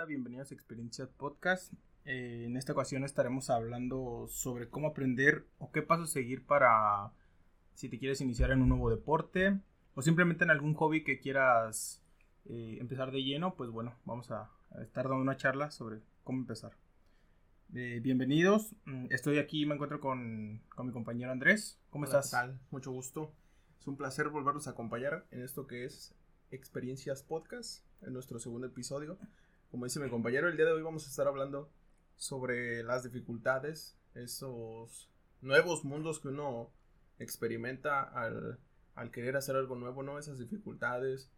bandita, bienvenidos a Experiencias Podcast. Eh, en esta ocasión estaremos hablando sobre cómo aprender o qué pasos seguir para si te quieres iniciar en un nuevo deporte o simplemente en algún hobby que quieras eh, empezar de lleno, pues bueno, vamos a, estar dando una charla sobre cómo empezar. Eh, bienvenidos, mm, estoy aquí, me encuentro con, con mi compañero Andrés. ¿Cómo Hola, estás? ¿qué tal? Mucho gusto. Es un placer volvernos a acompañar en esto que es Experiencias Podcast, en nuestro segundo episodio. Como dice mi compañero, el día de hoy vamos a estar hablando sobre las dificultades, esos nuevos mundos que uno experimenta al, al querer hacer algo nuevo, ¿no? Esas dificultades,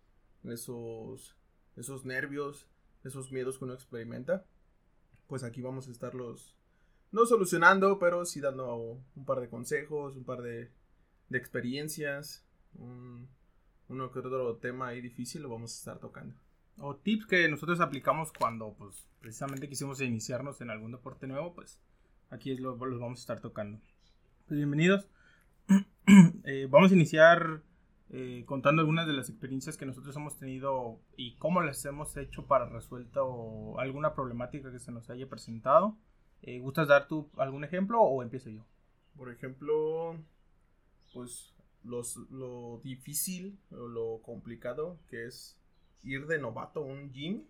esos, esos nervios, esos miedos que uno experimenta. Pues aquí vamos a estarlos, no solucionando, pero sí dando un par de consejos, un par de, de experiencias, un, uno que otro tema ahí difícil lo vamos a estar tocando. O tips que nosotros aplicamos cuando pues precisamente quisimos iniciarnos en algún deporte nuevo, pues aquí es lo, los vamos a estar tocando. Pues bienvenidos. Eh, vamos a iniciar eh, contando algunas de las experiencias que nosotros hemos tenido y cómo las hemos hecho para resuelta o alguna problemática que se nos haya presentado. Eh, ¿Gustas dar tú algún ejemplo o empiezo yo? Por ejemplo, pues los, lo difícil o lo complicado que es ir de novato a un gym.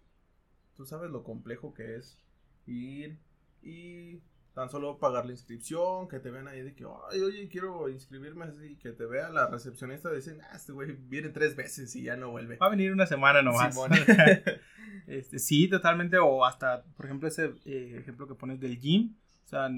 Tú sabes lo complejo que es ir y tan solo pagar la inscripción, que te vean ahí de que, ay, oye, quiero inscribirme así, que te vea la recepcionista, dicen, ah, este güey viene tres veces y ya no vuelve. Va a venir una semana nomás. Este, sí, totalmente. O hasta, por ejemplo, ese eh, ejemplo que pones del gym. O sea,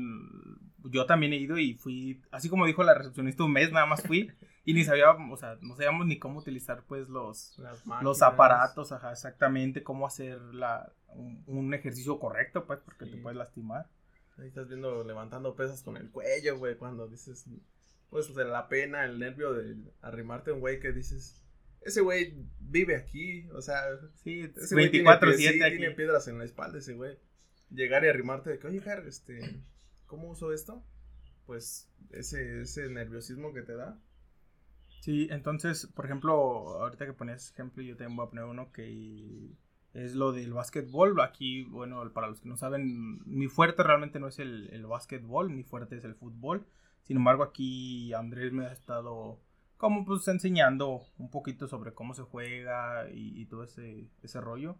yo también he ido y fui, así como dijo la recepcionista, un mes nada más fui y ni sabía, o sea, no sabíamos ni cómo utilizar pues los, los aparatos, ajá, exactamente, cómo hacer la, un, un ejercicio correcto, pues, porque te puedes lastimar. Ahí estás viendo levantando pesas con el cuello, güey, cuando dices, pues de la pena, el nervio de arrimarte a un güey que dices, ese güey vive aquí, o sea, Sí, ese güey tiene, pie- 24-7 sí, tiene piedras en la espalda ese güey. Llegar y arrimarte de que, oye, Jar, este, ¿cómo uso esto? Pues ese, ese nerviosismo que te da. Sí, entonces, por ejemplo, ahorita que ponías ejemplo, yo también voy a poner uno que es lo del básquetbol. Aquí, bueno, para los que no saben, mi fuerte realmente no es el, el básquetbol, mi fuerte es el fútbol. Sin embargo, aquí Andrés me ha estado como pues enseñando un poquito sobre cómo se juega y, y todo ese, ese rollo.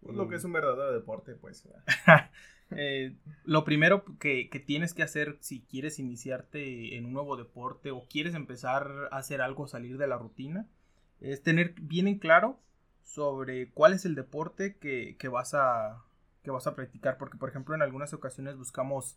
Pues, lo que es un verdadero deporte, pues. Eh, lo primero que, que tienes que hacer si quieres iniciarte en un nuevo deporte o quieres empezar a hacer algo, salir de la rutina, es tener bien en claro sobre cuál es el deporte que, que vas, a, que vas a practicar. Porque, por ejemplo, en algunas ocasiones buscamos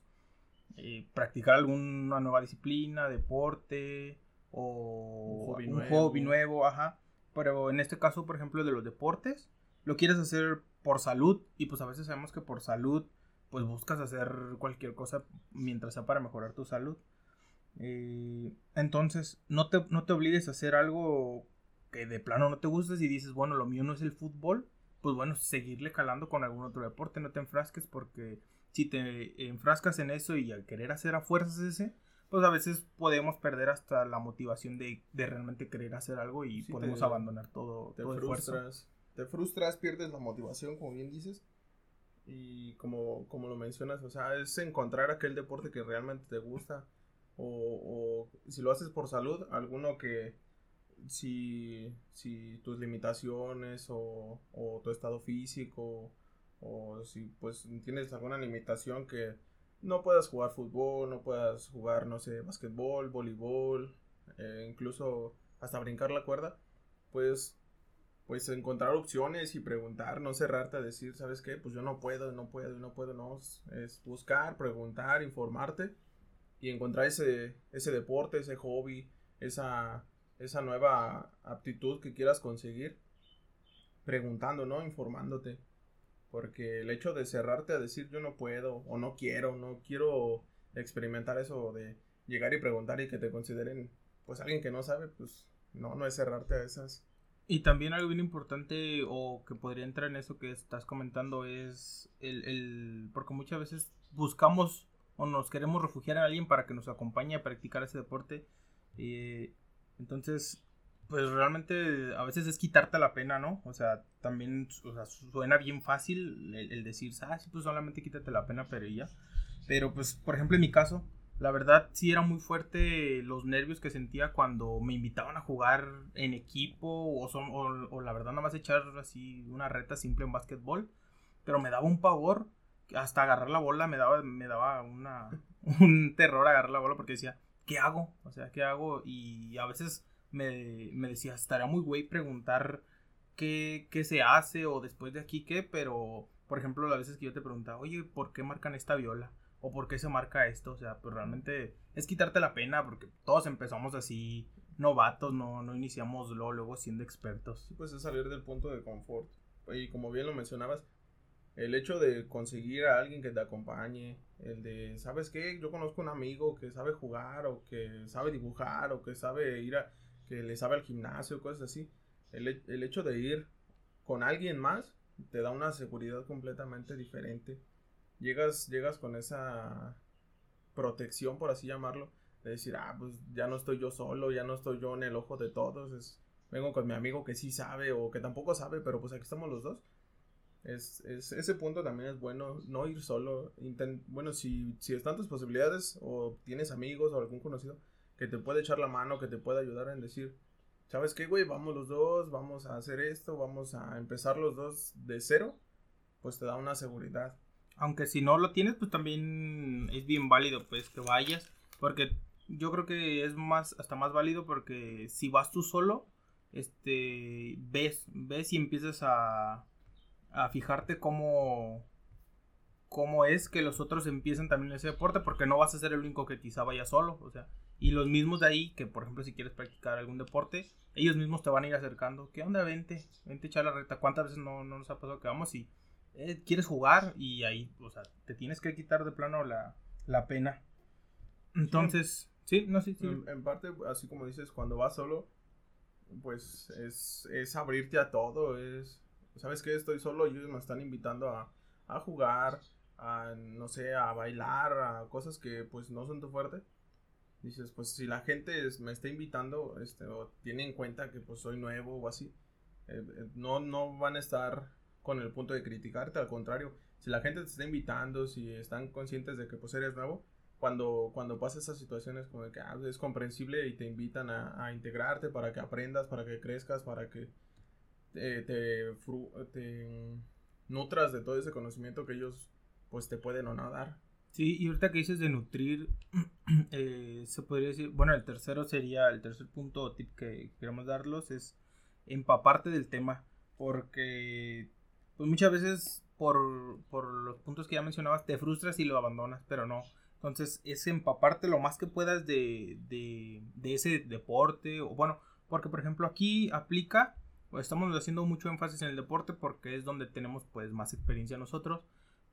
eh, practicar alguna nueva disciplina, deporte o Un hobby un nuevo. hobby nuevo, ajá. Pero en este caso, por ejemplo, de los deportes, lo quieres hacer por salud y pues a veces sabemos que por salud pues buscas hacer cualquier cosa mientras sea para mejorar tu salud. Eh, entonces, no te, no te obligues a hacer algo que de plano no te gustes y dices, bueno, lo mío no es el fútbol, pues bueno, seguirle calando con algún otro deporte, no te enfrasques porque si te enfrascas en eso y al querer hacer a fuerzas ese, pues a veces podemos perder hasta la motivación de, de realmente querer hacer algo y Sí, podemos te- abandonar todo, te todo esfuerzo. frustras, te frustras, pierdes la motivación, como bien dices. Y como, como lo mencionas, o sea, es encontrar aquel deporte que realmente te gusta. O, o si lo haces por salud, alguno que si, si tus limitaciones o, o tu estado físico o si pues tienes alguna limitación que no puedas jugar fútbol, no puedas jugar, no sé, basquetbol, voleibol, eh, incluso hasta brincar la cuerda, pues pues encontrar opciones y preguntar, no cerrarte a decir, ¿sabes qué? Pues yo no puedo, no puedo, no puedo, no. Es- buscar, preguntar, informarte y encontrar ese, ese deporte, ese hobby, esa, esa nueva aptitud que quieras conseguir, preguntando, ¿no? Informándote. Porque el hecho de cerrarte a decir yo no puedo o no quiero, no quiero experimentar eso de llegar y preguntar y que te consideren pues alguien que no sabe, pues no, no es cerrarte a esas Y también algo bien importante o que podría entrar en eso que estás comentando es el, el- porque muchas veces buscamos o nos queremos refugiar en alguien para que nos acompañe a practicar ese deporte. eh, entonces, pues realmente a veces es quitarte la pena, ¿no? O sea, también o sea, suena bien fácil el, decir, ah, sí, pues solamente quítate la pena, pero ya. Pero pues, por ejemplo, en mi caso, la verdad sí era muy fuerte los nervios que sentía cuando me invitaban a jugar en equipo o, son, o, la verdad nada más echar así una reta simple en básquetbol. Pero me daba un pavor, hasta agarrar la bola me daba, me daba una, un terror agarrar la bola porque decía, ¿qué hago? O sea, ¿qué hago? Y a veces me, me decía, estaría muy güey preguntar qué, qué se hace o después de aquí qué, pero por ejemplo, las veces que yo te preguntaba, oye, ¿por qué marcan esta viola? ¿O por qué se marca esto? O sea, pues realmente es quitarte la pena porque todos empezamos así novatos, no, no iniciamos luego, luego siendo expertos. Pues es salir del punto de confort. Y como bien lo mencionabas, el hecho de conseguir a alguien que te acompañe, el de, ¿sabes qué? Yo conozco un amigo que sabe jugar o que sabe dibujar o que sabe ir a, que le sabe al gimnasio, cosas así. El, el hecho de ir con alguien más te da una seguridad completamente diferente. Llegas, llegas con esa protección, por así llamarlo, de decir, ah, pues ya no estoy yo solo, ya no estoy yo en el ojo de todos, es, vengo con mi amigo que sí sabe o que tampoco sabe, pero pues aquí estamos los dos. Es, es, ese punto también es bueno, no ir solo. bueno, si, si están tus posibilidades o tienes amigos o algún conocido, que te puede echar la mano, que te puede ayudar en decir, ¿sabes qué, güey? Vamos los dos, vamos a hacer esto, vamos a empezar los dos de cero, pues te da una seguridad. Aunque si no lo tienes, pues también es bien válido, pues que vayas, porque yo creo que es más, hasta más válido porque si vas tú solo, este, ves, ves y empiezas a, a fijarte cómo, cómo es que los otros empiezan también ese deporte, porque no vas a ser el único que quizá vaya solo, o sea, y los mismos de ahí, que por ejemplo si quieres practicar algún deporte, ellos mismos te van a ir acercando. ¿Qué onda? Vente, vente echar la reta. ¿Cuántas veces no, nos ha pasado que vamos y eh, quieres jugar? Y ahí, o sea, te tienes que quitar de plano la, la pena. Entonces, sí, no, sí, sí. En, parte, así como dices, cuando vas solo, pues es, es abrirte a todo. Es, ¿sabes qué? Estoy solo ellos me están invitando a, a jugar, a, no sé, a bailar, a cosas que pues no son tu fuerte dices, pues si la gente me está invitando, este, o tiene en cuenta que pues soy nuevo o así, eh, eh, no, no van a estar con el punto de criticarte, al contrario, si la gente te está invitando, si están conscientes de que pues eres nuevo, cuando, cuando pasa esas situaciones como que ah, es comprensible y te invitan a, integrarte para que aprendas, para que crezcas, para que te, nutras de todo ese conocimiento que ellos pues te pueden o no dar. Sí, y ahorita que dices de nutrir, eh, se podría decir, bueno, el tercero sería, el tercer punto tip que queremos darlos es empaparte del tema, porque pues muchas veces por, por los puntos que ya mencionabas te frustras y lo abandonas, pero no. Entonces es empaparte lo más que puedas de, de, de ese deporte, o bueno, porque por ejemplo aquí aplica, estamos haciendo mucho énfasis en el deporte porque es donde tenemos pues más experiencia nosotros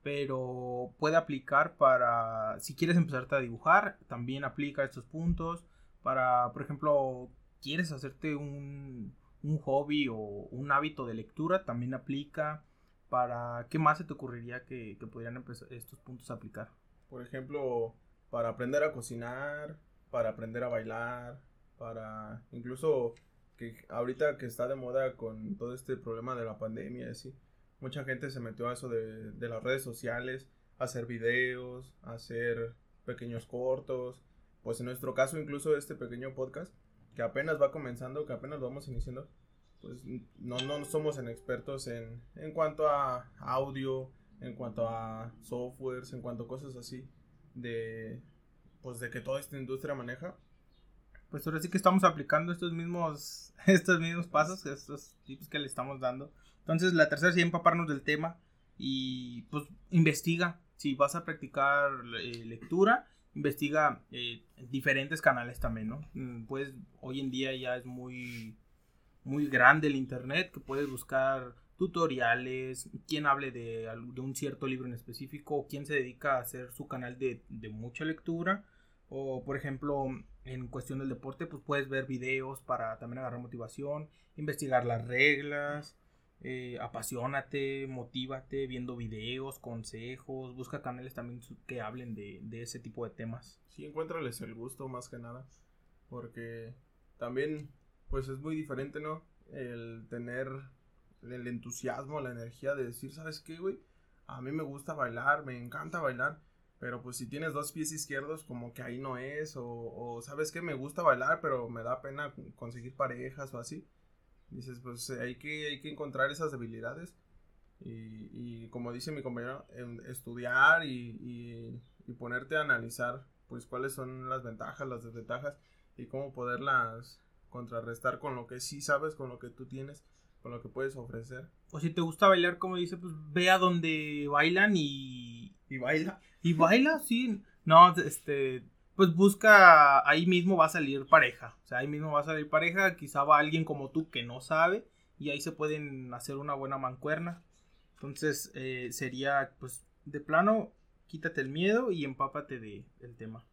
pero puede aplicar para, si quieres empezarte a dibujar, también aplica estos puntos, para, por ejemplo, quieres hacerte un, un hobby o un hábito de lectura, también aplica, para, ¿qué más se te ocurriría que, que podrían empezar estos puntos a aplicar? Por ejemplo, para aprender a cocinar, para aprender a bailar, para incluso que ahorita que está de moda con todo este problema de la pandemia, así, mucha gente se metió a eso de, las redes sociales, hacer videos, hacer pequeños cortos. Pues en nuestro caso, incluso este pequeño podcast, que apenas va comenzando, que apenas vamos iniciando, pues no, no somos expertos en, en cuanto a audio, en cuanto a softwares, en cuanto a cosas así, de, pues de que toda esta industria maneja. Pues ahora sí que estamos aplicando estos mismos, estos mismos pasos, estos tips que le estamos dando entonces, la tercera sería empaparnos del tema y pues investiga. Si vas a practicar eh, lectura, investiga eh, diferentes canales también, ¿no? Mm, pues hoy en día ya es muy, muy grande el internet, que puedes buscar tutoriales, quién hable de, de, un cierto libro en específico, o quién se dedica a hacer su canal de, de, mucha lectura, o por ejemplo, en cuestión del deporte, pues puedes ver videos para también agarrar motivación, investigar las reglas, eh, apasionate, motívate viendo videos, consejos, busca canales también que hablen de, ese tipo de temas. Sí, encuéntrales el gusto más que nada, porque también pues es muy diferente, ¿no? El tener el entusiasmo, la energía de decir, ¿sabes qué, güey? A mí me gusta bailar, me encanta bailar, pero pues si tienes dos pies izquierdos, como que ahí no es, o, o ¿sabes qué? Me gusta bailar, pero me da pena conseguir parejas o así. Dices, pues hay que, hay que encontrar esas debilidades y, y como dice mi compañero, estudiar y, y, ponerte a analizar pues cuáles son las ventajas, las desventajas y cómo poderlas contrarrestar con lo que sí sabes, con lo que tú tienes, con lo que puedes ofrecer. O si te gusta bailar, como dice, pues ve a donde bailan y... Y baila. Y baila, sí. No, este, pues busca, ahí mismo va a salir pareja. O sea, ahí mismo va a salir pareja, quizá va alguien como tú que no sabe y ahí se pueden hacer una buena mancuerna. Entonces eh, sería, pues, de plano, quítate el miedo y empápate de, del tema.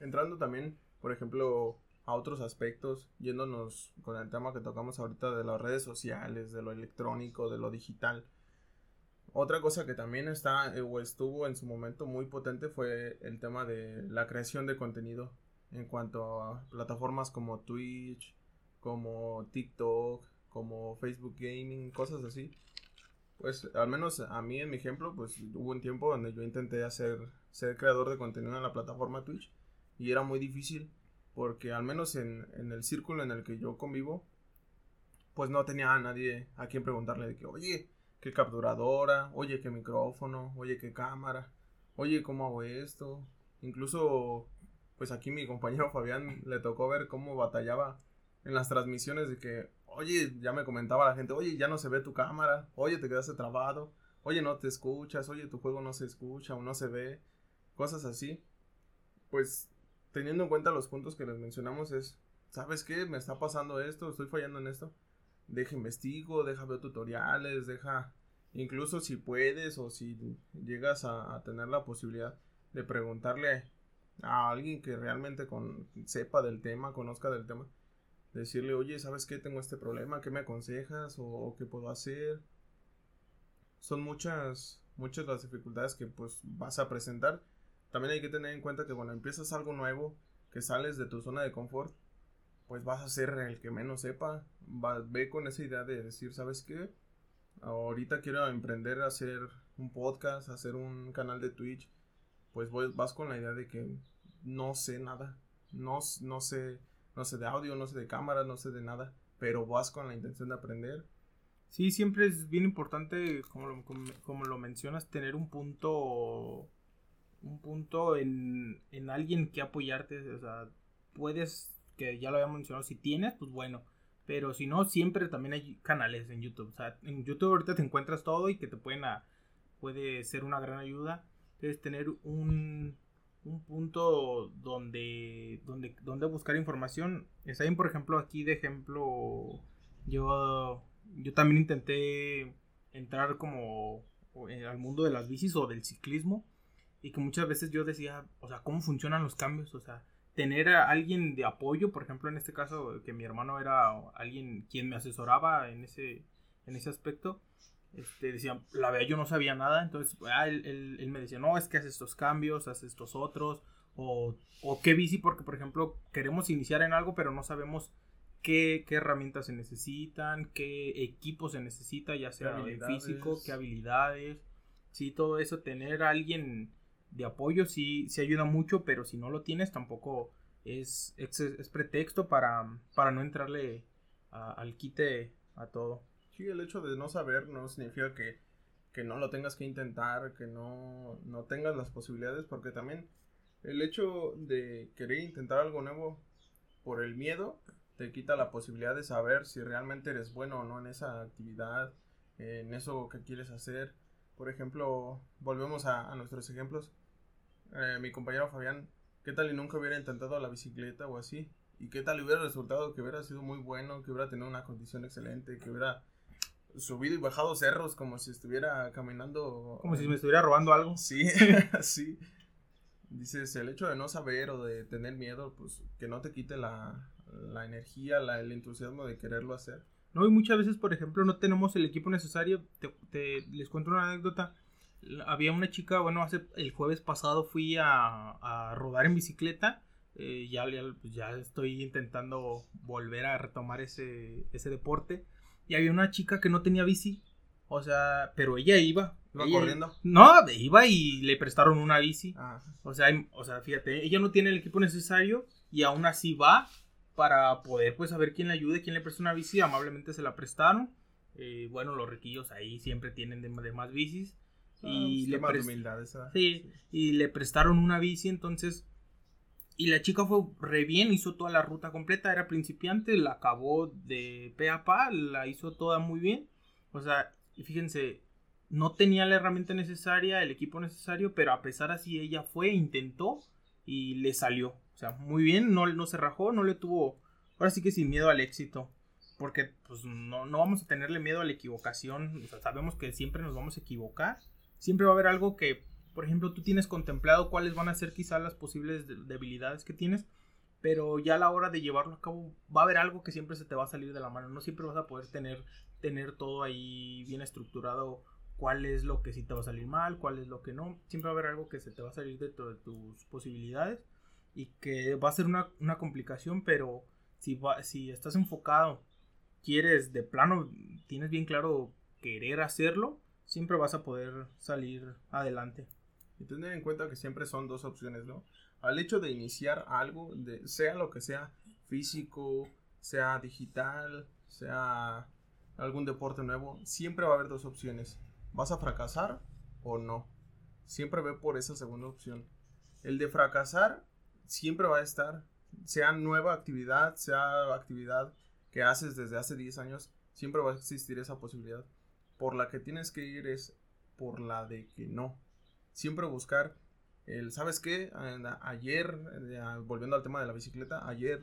Entrando también, por ejemplo, a otros aspectos, yéndonos con el tema que tocamos ahorita de las redes sociales, de lo electrónico, de lo digital. Otra cosa que también está eh, o estuvo en su momento muy potente fue el tema de la creación de contenido en cuanto a plataformas como Twitch, como TikTok, como Facebook Gaming, cosas así pues al menos a mí en mi ejemplo, pues hubo un tiempo donde yo intenté hacer, ser creador de contenido en la plataforma Twitch y era muy difícil porque al menos en, el círculo en el que yo convivo, pues no tenía a nadie a quien preguntarle de que, oye, qué capturadora, oye, qué micrófono, oye, qué cámara, oye, cómo hago esto. Incluso, pues aquí mi compañero Fabián le tocó ver cómo batallaba en las transmisiones de que, oye, ya me comentaba la gente, oye, ya no se ve tu cámara, oye, te quedaste trabado, oye, no te escuchas, oye, tu juego no se escucha o no se ve, cosas así. Pues teniendo en cuenta los puntos que les mencionamos es, ¿sabes qué? Me está pasando esto, estoy fallando en esto. Deja investigo, deja ver tutoriales, deja, incluso si puedes o si llegas a, tener la posibilidad de preguntarle a alguien que realmente con, sepa del tema, conozca del tema, decirle, oye, ¿sabes qué? Tengo este problema, ¿qué me aconsejas? ¿O, qué puedo hacer? Son muchas, muchas las dificultades que pues vas a presentar. También hay que tener en cuenta que cuando empiezas algo nuevo, que sales de tu zona de confort, pues vas a ser el que menos sepa. ve con esa idea de decir, ¿sabes qué? Ahorita quiero emprender a hacer un podcast, hacer un canal de Twitch. Pues vas con la idea de que no sé nada. No, no sé no sé de audio, no sé de cámara, no sé de nada, pero vas con la intención de aprender. Sí, siempre es bien importante, como como, lo mencionas, tener un punto, un punto en, en alguien que apoyarte, o sea, puedes, que ya lo había mencionado, si tienes, pues bueno, pero si no, siempre también hay canales en YouTube, o sea, en YouTube ahorita te encuentras todo y que te pueden, puede ser una gran ayuda, entonces tener un, un punto donde, donde, donde buscar información. Está bien, por ejemplo, aquí de ejemplo, yo, yo también intenté entrar como al mundo de las bicis o del ciclismo y que muchas veces yo decía, o sea, ¿cómo funcionan los cambios? O sea, tener a alguien de apoyo, por ejemplo, en este caso, que mi hermano era alguien quien me asesoraba en ese, en ese aspecto, este, decía, la verdad yo no sabía nada, entonces ah, él, él, me decía, no, es que haces estos cambios, haces estos otros, o, o qué bici, porque por ejemplo queremos iniciar en algo, pero no sabemos qué, qué herramientas se necesitan, qué equipo se necesita, ya sea en físico, qué habilidades, sí, todo eso, tener a alguien de apoyo sí, sí ayuda mucho, pero si no lo tienes tampoco es, es, pretexto para, para no entrarle al quite a todo. Sí, el hecho de no saber no significa que, no lo tengas que intentar, que no, no tengas las posibilidades, porque también el hecho de querer intentar algo nuevo por el miedo te quita la posibilidad de saber si realmente eres bueno o no en esa actividad, en eso que quieres hacer. Por ejemplo, volvemos a, nuestros ejemplos. Eh, mi compañero Fabián, ¿qué tal y nunca hubiera intentado la bicicleta o así? ¿Y qué tal hubiera resultado que hubiera sido muy bueno, que hubiera tenido una condición excelente, que hubiera subido y bajado cerros como si estuviera caminando. Como si me estuviera robando algo. Sí, sí. Dices, el hecho de no saber o de tener miedo, pues que no te quite la, la energía, la, el entusiasmo de quererlo hacer. No, y muchas veces, por ejemplo, no tenemos el equipo necesario. Te, les cuento una anécdota. Había una chica, bueno, hace el jueves pasado fui a, a rodar en bicicleta eh, ya, ya, pues, ya estoy intentando volver a retomar ese, ese deporte. Y había una chica que no tenía bici. O sea, pero ella iba. ¿Iba Ella- corriendo? No, iba y le prestaron una bici. Ah, O sea, o sea, fíjate, ella no tiene el equipo necesario y aún así va para poder pues saber quién le ayude, quién le presta una bici, amablemente se la prestaron. Eh, bueno, los riquillos ahí siempre tienen de, de más bicis. Y y le humildad esa. Sí, y le prestaron una bici, entonces. Y la chica fue re bien, hizo toda la ruta completa, era principiante, la acabó de pe a pa, la hizo toda muy bien. O sea, y fíjense, no tenía la herramienta necesaria, el equipo necesario, pero a pesar así ella fue, intentó y le salió. O sea, muy bien, no, no se rajó, no le tuvo, ahora sí que sin miedo al éxito. Porque pues no, no vamos a tenerle miedo a la equivocación, o sea, sabemos que siempre nos vamos a equivocar. Siempre va a haber algo que, por ejemplo, tú tienes contemplado cuáles van a ser quizás las posibles de- debilidades que tienes, pero ya a la hora de llevarlo a cabo va a haber algo que siempre se te va a salir de la mano. No siempre vas a poder tener, tener todo ahí bien estructurado, cuál es lo que sí te va a salir mal, cuál es lo que no. Siempre va a haber algo que se te va a salir dentro de tus posibilidades y que va a ser una, una complicación, pero si, va, si estás enfocado, quieres de plano, tienes bien claro querer hacerlo, siempre vas a poder salir adelante. Y tener en cuenta que siempre son dos opciones, ¿no? Al hecho de iniciar algo, de, sea lo que sea, físico, sea digital, sea algún deporte nuevo, siempre va a haber dos opciones. ¿Vas a fracasar o no? Siempre ve por esa segunda opción. El de fracasar siempre va a estar, sea nueva actividad, sea actividad que haces desde hace 10 años, siempre va a existir esa posibilidad. Por la que tienes que ir es por la de que no siempre buscar el, ¿sabes qué? Ayer, eh, volviendo al tema de la bicicleta, ayer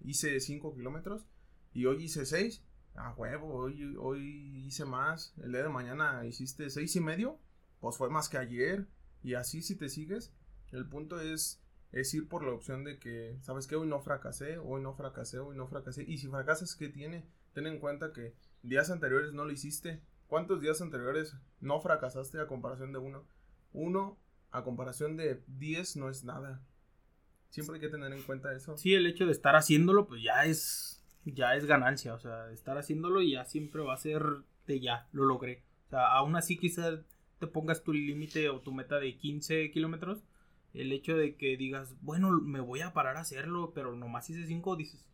hice 5 kilómetros y hoy hice 6. A huevo, hoy, hoy hice más. El día de mañana hiciste seis y medio, pues fue más que ayer. Y así si te sigues, el punto es, es ir por la opción de que, ¿sabes qué? Hoy no fracasé, hoy no fracasé, hoy no fracasé. Y si fracasas, ¿qué tiene? Ten en cuenta que días anteriores no lo hiciste. ¿Cuántos días anteriores no fracasaste a comparación de uno? Uno a comparación de 10 no es nada. Siempre hay que tener en cuenta eso. Sí, el hecho de estar haciéndolo, pues ya es, ya es ganancia. O sea, estar haciéndolo ya siempre va a ser de ya, lo logré. O sea, aún así quizás te pongas tu límite o tu meta de 15 kilómetros. El hecho de que digas, bueno, me voy a parar a hacerlo, pero nomás hice 5, dices,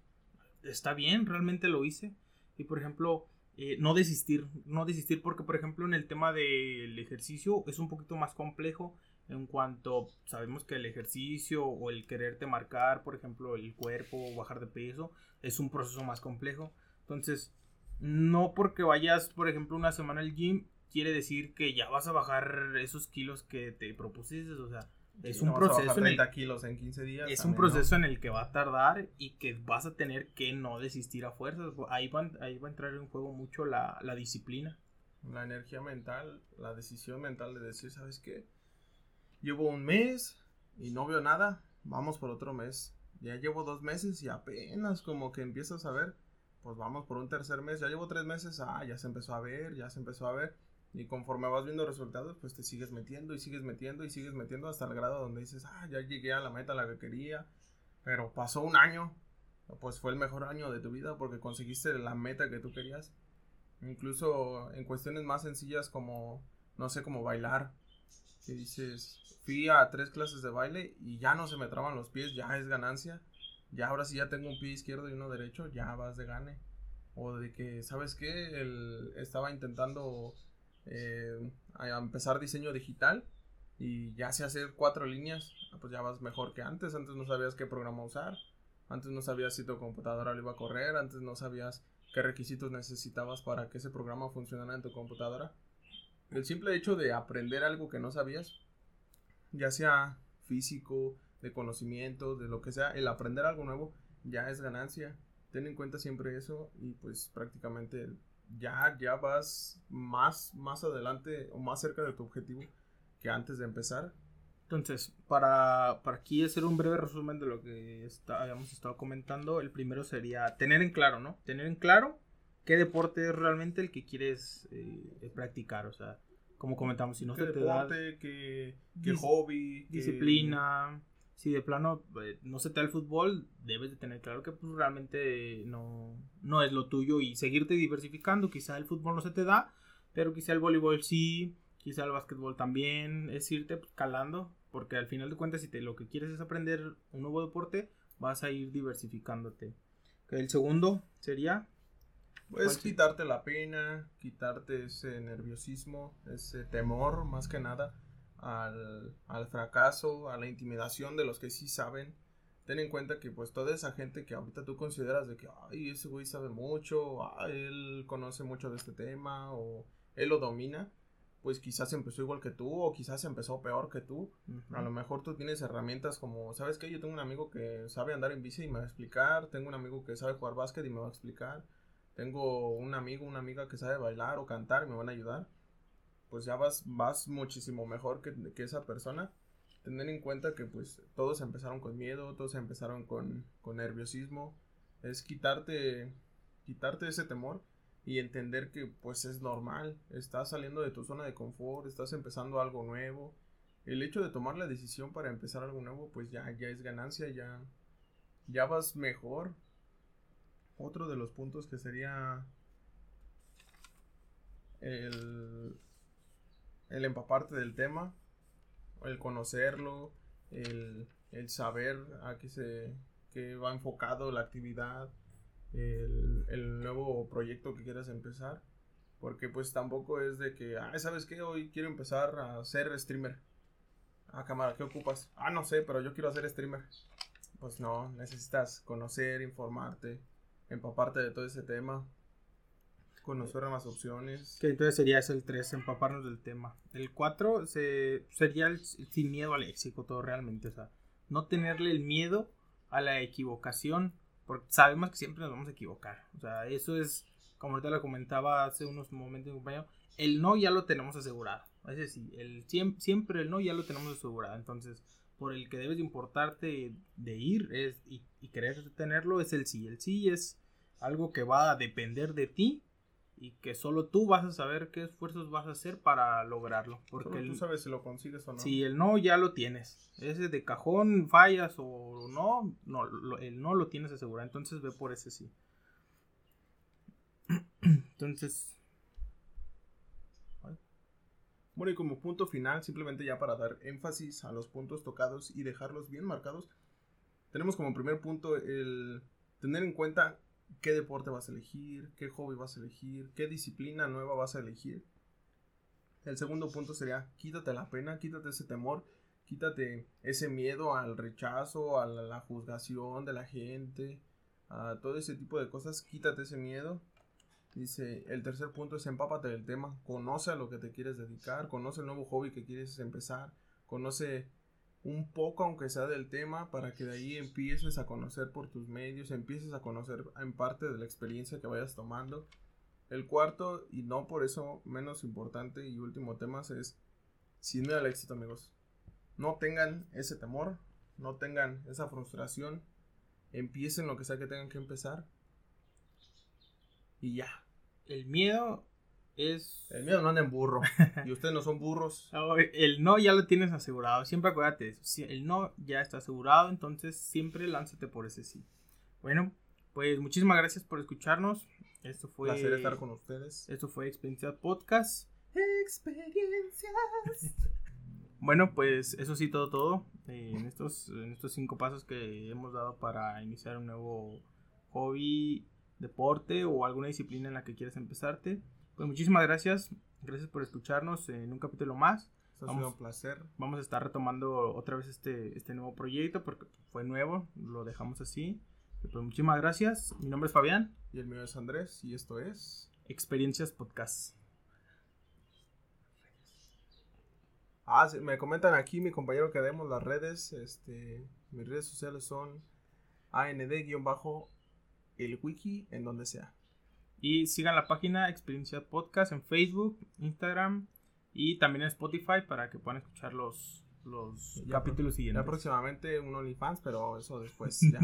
está bien, realmente lo hice. Y por ejemplo, eh, no desistir, no desistir porque por ejemplo en el tema del ejercicio es un poquito más complejo en cuanto sabemos que el ejercicio o el quererte marcar, por ejemplo, el cuerpo o bajar de peso es un proceso más complejo. Entonces, no porque vayas, por ejemplo, una semana al gym quiere decir que ya vas a bajar esos kilos que te propusiste, o sea, es un proceso en el 30 kilos en 15 días. es un proceso en el que va a tardar y que vas a tener que no desistir a fuerzas. Ahí va, ahí va a entrar en juego mucho la, la disciplina. La energía mental, la decisión mental de decir, ¿sabes qué? Llevo un mes y no veo nada, vamos por otro mes. Ya llevo dos meses y apenas como que empiezas a ver, pues vamos por un tercer mes. Ya llevo tres meses, ah, ya se empezó a ver, ya se empezó a ver. Y conforme vas viendo resultados, pues te sigues metiendo y sigues metiendo y sigues metiendo hasta el grado donde dices, ah, ya llegué a la meta a la que quería. Pero pasó un año, pues fue el mejor año de tu vida porque conseguiste la meta que tú querías. Incluso en cuestiones más sencillas como, no sé, como bailar. Que dices, fui a tres clases de baile y ya no se me traban los pies, ya es ganancia. Ya ahora sí ya tengo un pie izquierdo y uno derecho, ya vas de gane. O de que, ¿sabes qué? El, estaba intentando eh, a empezar diseño digital y ya sé hacer cuatro líneas, ah, pues ya vas mejor que antes. Antes no sabías qué programa usar, antes no sabías si tu computadora lo iba a correr, antes no sabías qué requisitos necesitabas para que ese programa funcionara en tu computadora. El simple hecho de aprender algo que no sabías, ya sea físico, de conocimiento, de lo que sea, el aprender algo nuevo ya es ganancia. Ten en cuenta siempre eso y pues prácticamente ya, ya vas más, más adelante o más cerca de tu objetivo que antes de empezar. Entonces, para, para aquí hacer un breve resumen de lo que está, habíamos estado comentando, el primero sería tener en claro, ¿no? Tener en claro qué deporte es realmente el que quieres eh, practicar. O sea, como comentamos, si no ¿Qué se te da deporte? ¿Qué, qué Dis- hobby? qué- disciplina, si de plano eh, no se te da el fútbol, debes de tener claro que pues, realmente no, no es lo tuyo y seguirte diversificando. Quizá el fútbol no se te da, pero quizá el voleibol sí, quizá el básquetbol también. Es irte pues, calando, porque al final de cuentas, si te, lo que quieres es aprender un nuevo deporte, vas a ir diversificándote. El segundo sería pues quitarte la pena, quitarte ese nerviosismo, ese temor más que nada al, al, fracaso, a la intimidación de los que sí saben. Ten en cuenta que pues toda esa gente que ahorita tú consideras de que, ay, ese güey sabe mucho, ay, él conoce mucho de este tema o él lo domina, pues quizás empezó igual que tú o quizás empezó peor que tú. A lo mejor tú tienes herramientas como, ¿sabes qué? Yo tengo un amigo que sabe andar en bici y me va a explicar, tengo un amigo que sabe jugar básquet y me va a explicar tengo un amigo, una amiga que sabe bailar o cantar y me van a ayudar, pues ya vas, vas muchísimo mejor que, que esa persona. Tener en cuenta que pues todos empezaron con miedo, todos empezaron con, con nerviosismo. Es quitarte, quitarte ese temor y entender que pues es normal, estás saliendo de tu zona de confort, estás empezando algo nuevo. El hecho de tomar la decisión para empezar algo nuevo pues ya, ya es ganancia, ya, ya vas mejor, otro de los puntos que sería el, el empaparte del tema, el conocerlo, el, el saber a qué se qué va enfocado la actividad, el, el, nuevo proyecto que quieras empezar. Porque pues tampoco es de que, ah, ¿sabes qué? Hoy quiero empezar a ser streamer. Ah, cámara, ¿qué ocupas? Ah, no sé, pero yo quiero hacer streamer. Pues no, necesitas conocer, informarte, empaparte de todo ese tema, conocer más opciones. Que entonces sería ese el 3, empaparnos del tema. El 4 se, sería el, sin miedo al éxito, todo realmente, o sea, no tenerle el miedo a la equivocación, porque sabemos que siempre nos vamos a equivocar, o sea, eso es, como ahorita lo comentaba hace unos momentos, compañero, el no ya lo tenemos asegurado, es decir, el, siempre el no ya lo tenemos asegurado, entonces por el que debes de importarte de ir es, y, querer tenerlo es el sí. El sí es algo que va a depender de ti y que solo tú vas a saber qué esfuerzos vas a hacer para lograrlo. Porque tú sabes si lo consigues o no. Si el no ya lo tienes. Ese de cajón fallas o no, no el no lo tienes asegurado. Entonces ve por ese sí. Entonces, Bueno, y como punto final, simplemente ya para dar énfasis a los puntos tocados y dejarlos bien marcados, tenemos como primer punto el tener en cuenta qué deporte vas a elegir, qué hobby vas a elegir, qué disciplina nueva vas a elegir. El segundo punto sería quítate la pena, quítate ese temor, quítate ese miedo al rechazo, a la, juzgación de la gente, a todo ese tipo de cosas, quítate ese miedo. Dice, el tercer punto es empápate del tema, conoce a lo que te quieres dedicar, conoce el nuevo hobby que quieres empezar, conoce un poco aunque sea del tema para que de ahí empieces a conocer por tus medios, empieces a conocer en parte de la experiencia que vayas tomando. El cuarto y no por eso menos importante y último tema es sin miedo al éxito amigos. No tengan ese temor, no tengan esa frustración, empiecen lo que sea que tengan que empezar y ya el miedo es... El miedo no anda en burro. y ustedes no son burros. el no ya lo tienes asegurado. Siempre acuérdate, si el no ya está asegurado, entonces siempre lánzate por ese sí. Bueno, pues muchísimas gracias por escucharnos. Esto fue... Placer estar con ustedes. Esto fue Experiencias Podcast. Experiencias. bueno, pues eso sí, todo, todo. Eh, en, estos, en estos cinco pasos que hemos dado para iniciar un nuevo hobby deporte o alguna disciplina en la que quieras empezarte. Pues muchísimas gracias. Gracias por escucharnos en un capítulo más. Ha sido un placer. Vamos a estar retomando otra vez este, este nuevo proyecto porque fue nuevo, lo dejamos así. Pues muchísimas gracias. Mi nombre es Fabián. Y el mío es Andrés y esto es Experiencias Podcast. Ah, me comentan aquí mi compañero que demos las redes. Este, mis redes sociales son AND- el wiki en donde sea. Y sigan la página Experiencia Podcast en Facebook, Instagram y también en Spotify para que puedan escuchar los, los capítulos siguientes. Ya próximamente un OnlyFans, pero eso después ya.